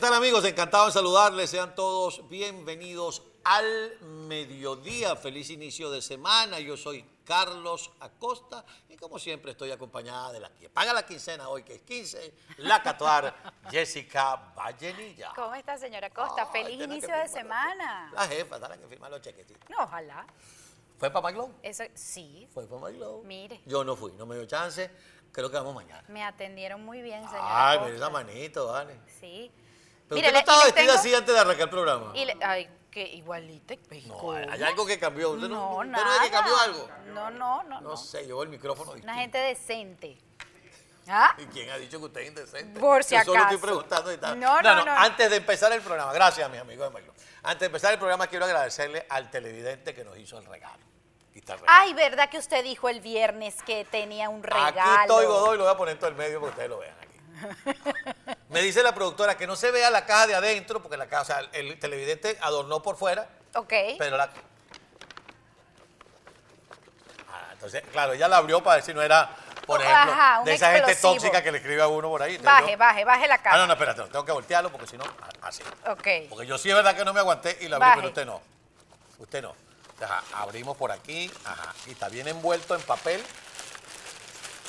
tal amigos? Encantado de saludarles. Sean todos bienvenidos al mediodía. Feliz inicio de semana. Yo soy Carlos Acosta y como siempre estoy acompañada de la que paga la quincena hoy, que es 15, la catuar Jessica Vallenilla. ¿Cómo está, señora Acosta? Feliz inicio de semana. La jefa, dale que firma los chequecitos. No, ojalá. ¿Fue para MyGlow? Eso, sí, Fue para MyGlow. Mire. Yo no fui, no me dio chance. Creo que vamos mañana. me atendieron muy bien, señora Ay, mira esa manito, vale. Sí. Pero usted no le- y estaba les vestida tengo- así antes de arrancar el programa. y le- ay, que igualita. No, hay algo que cambió. ¿Usted no, No, usted no ve que cambió algo? No, no, no. No no. sé, llevó el micrófono. Una gente decente. ¿Ah? ¿Y quién ha dicho que usted es indecente? Por si Yo solo estoy acaso. preguntando y tal. No, no, no. Antes de empezar el programa, gracias, mis amigos de Mayo. Antes de empezar el programa, quiero agradecerle al televidente que nos hizo el regalo. Aquí está el regalo. Ay, ¿verdad que usted dijo el viernes que tenía un regalo? Aquí estoy, Godoy, lo voy a poner en todo el medio para que ustedes lo vean aquí. Me dice la productora que no se vea la caja de adentro, porque la caja, o sea, el televidente adornó por fuera, Ok. pero la. Ah, entonces, claro, ella la abrió para ver si no era, por Oh, ejemplo, ajá, de esa gente tóxica que le escribe a uno por ahí. Entonces Baje, yo- baje, baje la Ah, cara. no, no, espérate, tengo que voltearlo porque si no, a- así. Ok. Porque yo sí es verdad que no me aguanté y la abrí, Baje. pero usted no. Usted no. Ajá, abrimos por aquí, ajá, y está bien envuelto en papel.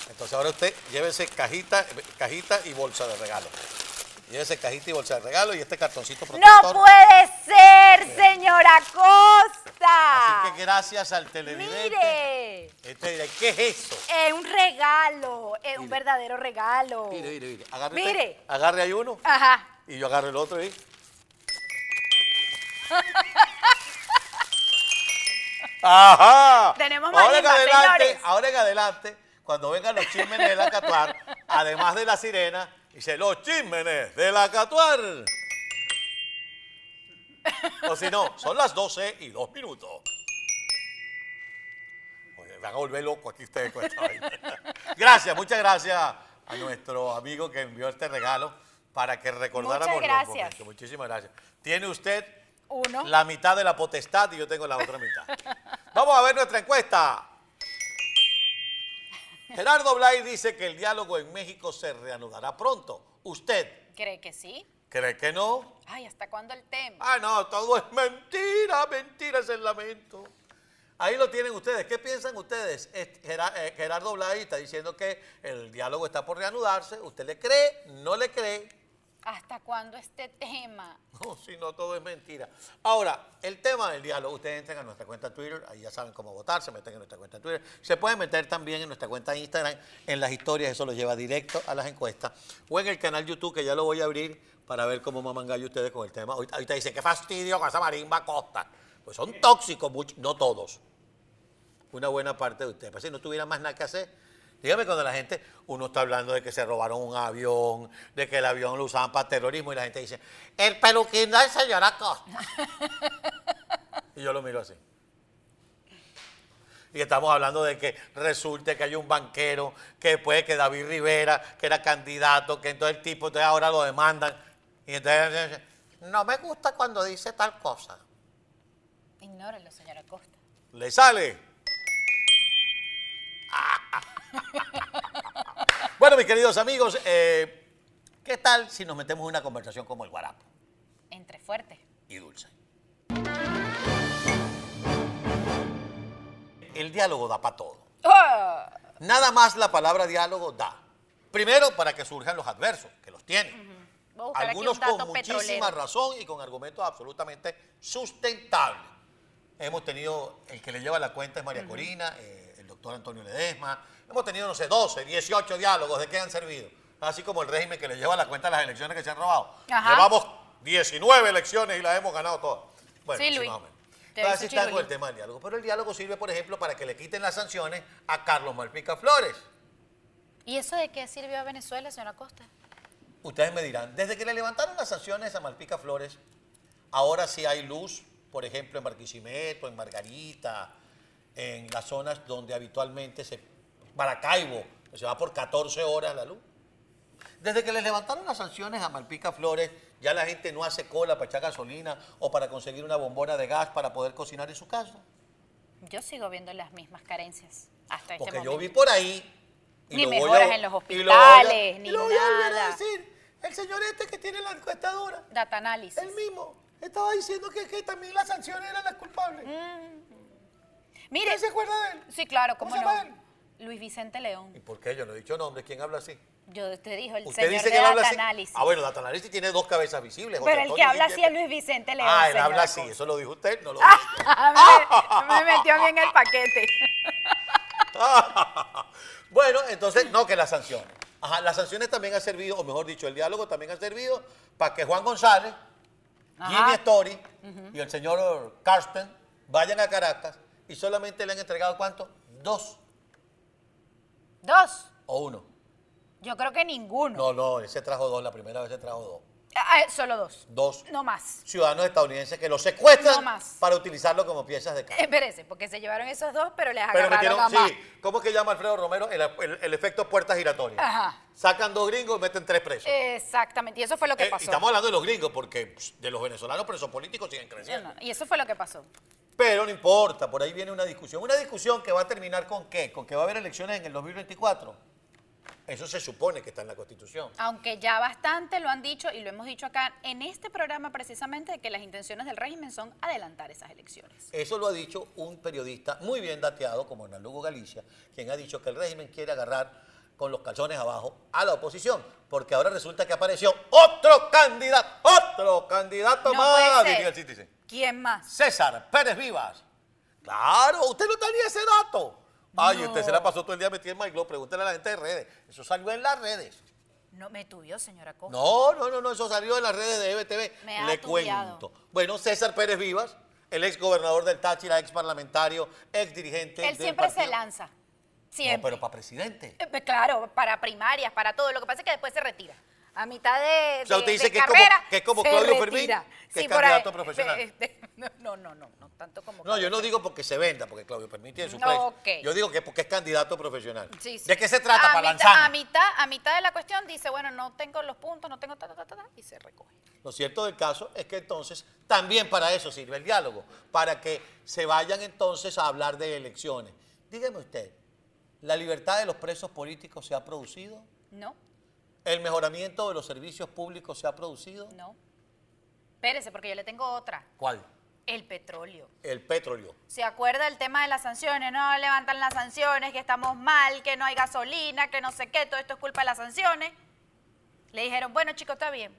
Entonces ahora usted llévese cajita, cajita y bolsa de regalo. Llévese cajita y bolsa de regalo y este cartoncito protector. No puede ser, señora Costa. Así que gracias al televidente. Mire, Este dirá, ¿qué es eso? es un regalo, es un Mire. verdadero regalo. Mire, mire, mire. Agarre, Mire. usted, agarre ahí uno Ajá. y yo agarro el otro ahí. Ajá. Tenemos más ahora en adelante, ahora en adelante, cuando vengan los chismenes de la Catuar, además de la sirena, dice los chismenes de la Catuar. O si no, son las 12 y 2 minutos. Oye, van a volver loco aquí ustedes con esta vaina. Gracias, muchas gracias a nuestro amigo que envió este regalo para que recordáramos Muchas los gracias. momentos. Muchísimas gracias. Tiene usted Uno. la mitad de la potestad y yo tengo la otra mitad. Vamos a ver nuestra encuesta. Gerardo Blay dice que el diálogo en México se reanudará pronto. ¿Usted ¿Cree que sí? cree que no? Ay, ¿hasta cuándo el tema? Ah, no, todo es mentira, mentira es el lamento. Ahí lo tienen ustedes. ¿Qué piensan ustedes? Es- Gera- eh, Gerardo Blay está diciendo que el diálogo está por reanudarse. ¿Usted le cree? ¿No le cree? ¿Hasta cuándo este tema? No, si no, todo es mentira. Ahora, el tema del diálogo, ustedes entran a nuestra cuenta Twitter, ahí ya saben cómo votar, se meten en nuestra cuenta Twitter. Se pueden meter también en nuestra cuenta Instagram, en las historias, eso los lleva directo a las encuestas. O en el canal YouTube, que ya lo voy a abrir para ver cómo maman gallo ustedes con el tema. Ahorita, dicen, qué fastidio con esa marimba costa. Pues son tóxicos, no todos. Una buena parte de ustedes. Pues si no tuviera más nada que hacer. Dígame cuando la gente, uno está hablando de que se robaron un avión, de que el avión lo usaban para terrorismo y la gente dice, el peluquín del señor Acosta. y yo lo miro así. Y estamos hablando de que resulte que hay un banquero, que puede que David Rivera, que era candidato, que entonces el tipo, entonces ahora lo demandan. Y entonces, no me gusta cuando dice tal cosa. Ignórelo, señora Costa. ¿Le sale? bueno, mis queridos amigos, eh, ¿qué tal si nos metemos en una conversación como el guarapo Entre fuerte. y dulce? El diálogo da para todo. ¡Ah! Nada más la palabra diálogo da. Primero, para que surjan los adversos, que los tienen. Algunos con muchísima petrolero. razón y con argumentos absolutamente sustentables. Hemos tenido, el que le lleva la cuenta es María Corina, eh, el doctor Antonio Ledesma. Hemos tenido, no sé, 12, 18 diálogos. ¿De qué han servido? Así como el régimen que le lleva la cuenta a las elecciones que se han robado. Ajá. Llevamos 19 elecciones y las hemos ganado todas. Bueno, Sí, Luis. más o menos. Entonces, está con el tema del diálogo. Pero el diálogo sirve, por ejemplo, para que le quiten las sanciones a Carlos Malpica Flores. ¿Y eso de qué sirvió a Venezuela, señora Costa? Ustedes me dirán, desde que le levantaron las sanciones a Malpica Flores, ahora sí hay luz, por ejemplo, en Barquisimeto, en Margarita, en las zonas donde habitualmente se... Maracaibo, se va por 14 horas la luz. Desde que les levantaron las sanciones a Malpica Flores, ya la gente no hace cola para echar gasolina o para conseguir una bombona de gas para poder cocinar en su casa. Yo sigo viendo las mismas carencias hasta este Porque yo vi por ahí. Ni lo voy mejoras en los hospitales, ni y lo voy a volver a nada. decir. El señor este que tiene la encuestadora, Data análisis. el mismo, estaba diciendo que, que también las sanciones eran las culpables. Mire, ¿Usted se acuerda de él? sí, claro, ¿Cómo cómo se llama no. él? Luis Vicente León. ¿Y por qué? Yo no he dicho nombre. ¿Quién habla así? Yo te dijo el Usted señor dice de que Data así. análisis. Ah, bueno, Data Análisis tiene dos cabezas visibles. José Pero el que habla así es Luis Vicente León. Ah, él señora habla así. Eso lo dijo usted, no lo dije yo. me, me metió a mí en el paquete. bueno, entonces, no, que las sanciones. Ajá, las sanciones también han servido, o mejor dicho, el diálogo también ha servido para que Juan González, Ajá. Jimmy Story y el señor Carsten vayan a Caracas y solamente le han entregado ¿cuánto? Dos Dos. o uno. Yo creo que ninguno. No, no, él se trajo dos, la primera vez se trajo dos. Ah, solo dos. Dos No más. ciudadanos estadounidenses que los secuestran No más. para utilizarlo como piezas de carne. Espérese, porque se llevaron esos dos, pero les Pero agarraron metieron, a más. sí, ¿cómo que llama Alfredo Romero? El, el- el efecto puerta giratoria. Ajá. Sacan dos gringos y meten tres presos. Exactamente, y eso fue lo que Eh, y pasó. estamos hablando de los gringos, porque de los venezolanos presos políticos siguen No, creciendo. no, y eso fue lo que pasó. Pero no importa, por ahí viene una discusión. Una discusión que va a terminar con qué? Con que va a haber elecciones en el 2024. Eso se supone que está en la Constitución. Aunque ya bastante lo han dicho y lo hemos dicho acá en este programa precisamente de que las intenciones del régimen son adelantar esas elecciones. Eso lo ha dicho un periodista muy bien dateado como Hernán Lugo Galicia, quien ha dicho que el régimen quiere agarrar con los calzones abajo a la oposición, porque ahora resulta que apareció otro candidato, otro candidato No más, diría el. Citizen. ¿Quién más? César Pérez Vivas. Claro, usted no tenía ese dato. Ay, No. usted se la pasó todo el día metido en MyGlobe. Pregúntele a la gente de redes. Eso salió en las redes. No me tuvió, señora Costa. No, no, no, no, eso salió en las redes de EBTV. Me ha Le cuento. Bueno, César Pérez Vivas, el ex gobernador del Táchira, ex parlamentario, ex dirigente. Él del siempre se partido. No, Siempre. pero para presidente. Eh, pues Claro, para primarias, para todo. Lo que pasa es que después se retira. A mitad de, O sea, de- usted dice de que es como- carrera, que es como se Claudio Fermín, que es ahí. candidato profesional. Este, No, no, no, no tanto como. No, yo no digo porque se venda, porque Claudio Fermín tiene su No, precio. Yo digo que porque es candidato profesional. Sí, sí. ¿De qué se trata? A para mitad, lanzar. a mitad, a mitad de la cuestión dice, bueno, no tengo los puntos, no tengo ta, ta, ta, ta, y se recoge. Lo cierto del caso es que entonces también para eso sirve el diálogo, para que se vayan entonces a hablar de elecciones. Dígame usted, ¿la libertad de los presos políticos se ha producido? No, ¿El mejoramiento de los servicios públicos se ha producido? no. Espérese, porque yo le tengo otra. ¿Cuál? El petróleo. El petróleo. ¿Se acuerda el tema de las sanciones? No levantan las sanciones, que estamos mal, que no hay gasolina, que no sé qué, todo esto es culpa de las sanciones. Le dijeron, bueno chicos, está bien.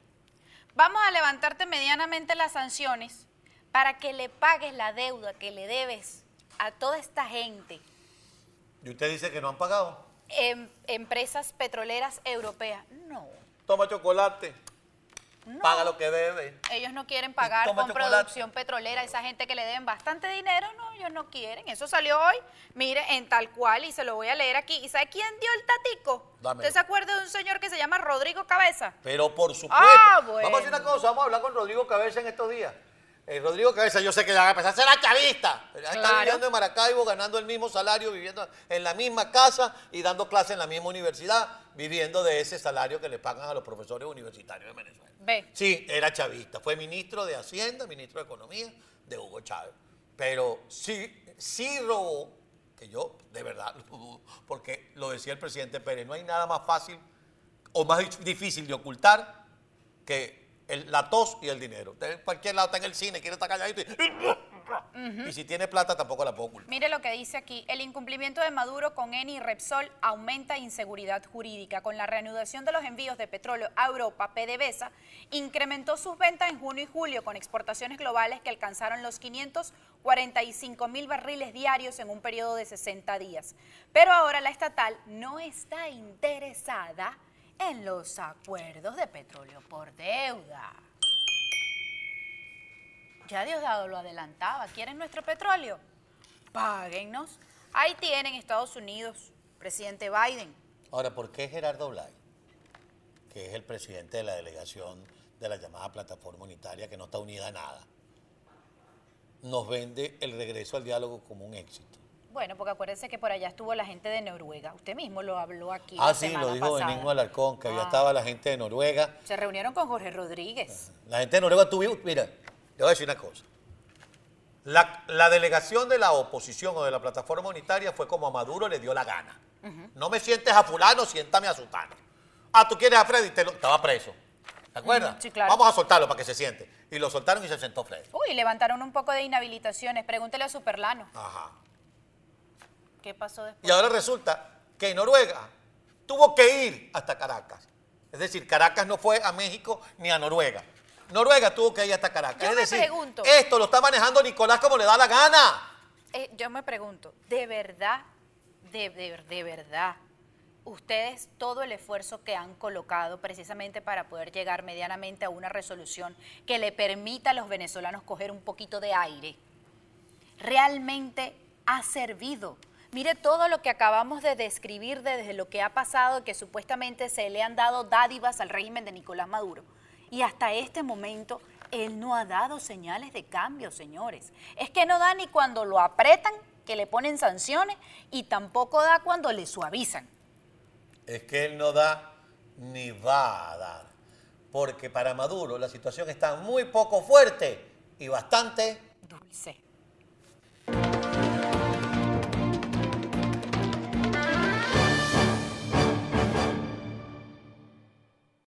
Vamos a levantarte medianamente las sanciones para que le pagues la deuda que le debes a toda esta gente, ¿Y usted dice que no han pagado? em- empresas petroleras europeas. No, Toma chocolate, no. paga lo que debe. Ellos no quieren pagar toma con chocolate. producción petrolera, esa gente que le deben bastante dinero, no, ellos no quieren. Eso salió hoy, mire, en tal cual, y se lo voy a leer aquí. ¿Y sabe quién dio el tatico? Dámelo. ¿Usted se acuerda de un señor que se llama Rodrigo Cabeza? Pero por supuesto. Ah, Vamos a hacer bueno. una cosa, vamos a hablar con Rodrigo Cabeza en estos días. Eh, Rodrigo Cabeza, yo sé que ya va a empezar a ser chavista. Pero ya Está Claro. viviendo en Maracaibo, ganando el mismo salario, viviendo en la misma casa y dando clases en la misma universidad, viviendo de ese salario que le pagan a los profesores universitarios de Venezuela. Ve. Sí, era chavista. Fue ministro de Hacienda, ministro de Economía de Hugo Chávez. Pero sí, sí robó, que yo de verdad lo dudo, porque lo decía el presidente Pérez, no hay nada más fácil o más dif- difícil de ocultar que el- la tos y el dinero. Usted en cualquier lado está en el cine, quiere estar calladito y, y si tiene plata tampoco la ocultar. Mire lo que dice aquí. El incumplimiento de Maduro con Eni y Repsol aumenta inseguridad jurídica. Con la reanudación de los envíos de petróleo a Europa, PDVSA incrementó sus ventas en junio y julio con exportaciones globales que alcanzaron los 545 mil barriles diarios en un periodo de 60 días. Pero ahora la estatal no está interesada en los acuerdos de petróleo por deuda. Ya Diosdado lo adelantaba. ¿Quieren nuestro petróleo? Páguennos. Ahí tienen Estados Unidos, presidente Biden. Ahora, ¿por qué Gerardo Blay, que es el presidente de la delegación de la llamada plataforma unitaria, que no está unida a nada, nos vende el regreso al diálogo como un éxito? Bueno, porque acuérdense que por allá estuvo la gente de Noruega. Usted mismo lo habló aquí. Ah, la sí, semana lo dijo pasada. Benigno Alarcón, que allá Ah. estaba la gente de Noruega. Se reunieron con Jorge Rodríguez. La gente de Noruega tuvo, mira, le voy a decir una cosa. La, la delegación de la oposición o de la plataforma unitaria fue como a Maduro le dio la gana. No me sientes a fulano, siéntame a sutano. Ah, tú quieres a Freddy, te lo- estaba preso. ¿Te acuerdas? Sí, claro. Vamos a soltarlo para que se siente. Y lo soltaron y se sentó Freddy. Uy, levantaron un poco de inhabilitaciones. Pregúntele a Superlano. Ajá. ¿Qué pasó después? Y ahora resulta que Noruega tuvo que ir hasta Caracas. Es decir, Caracas no fue a México ni a Noruega. Noruega tuvo que ir hasta Caracas. Yo es me decir, pregunto- esto lo está manejando Nicolás como le da la gana. Eh, yo me pregunto, ¿de verdad, de, de- de verdad, ustedes todo el esfuerzo que han colocado precisamente para poder llegar medianamente a una resolución que le permita a los venezolanos coger un poquito de aire, realmente ha servido? Mire todo lo que acabamos de describir de- desde lo que ha pasado, que supuestamente se le han dado dádivas al régimen de Nicolás Maduro. Y hasta este momento él no ha dado señales de cambio, señores. Es que no da ni cuando lo apretan, que le ponen sanciones, y tampoco da cuando le suavizan. Es que él no da ni va a dar. Porque para Maduro la situación está muy poco fuerte y bastante Dulce.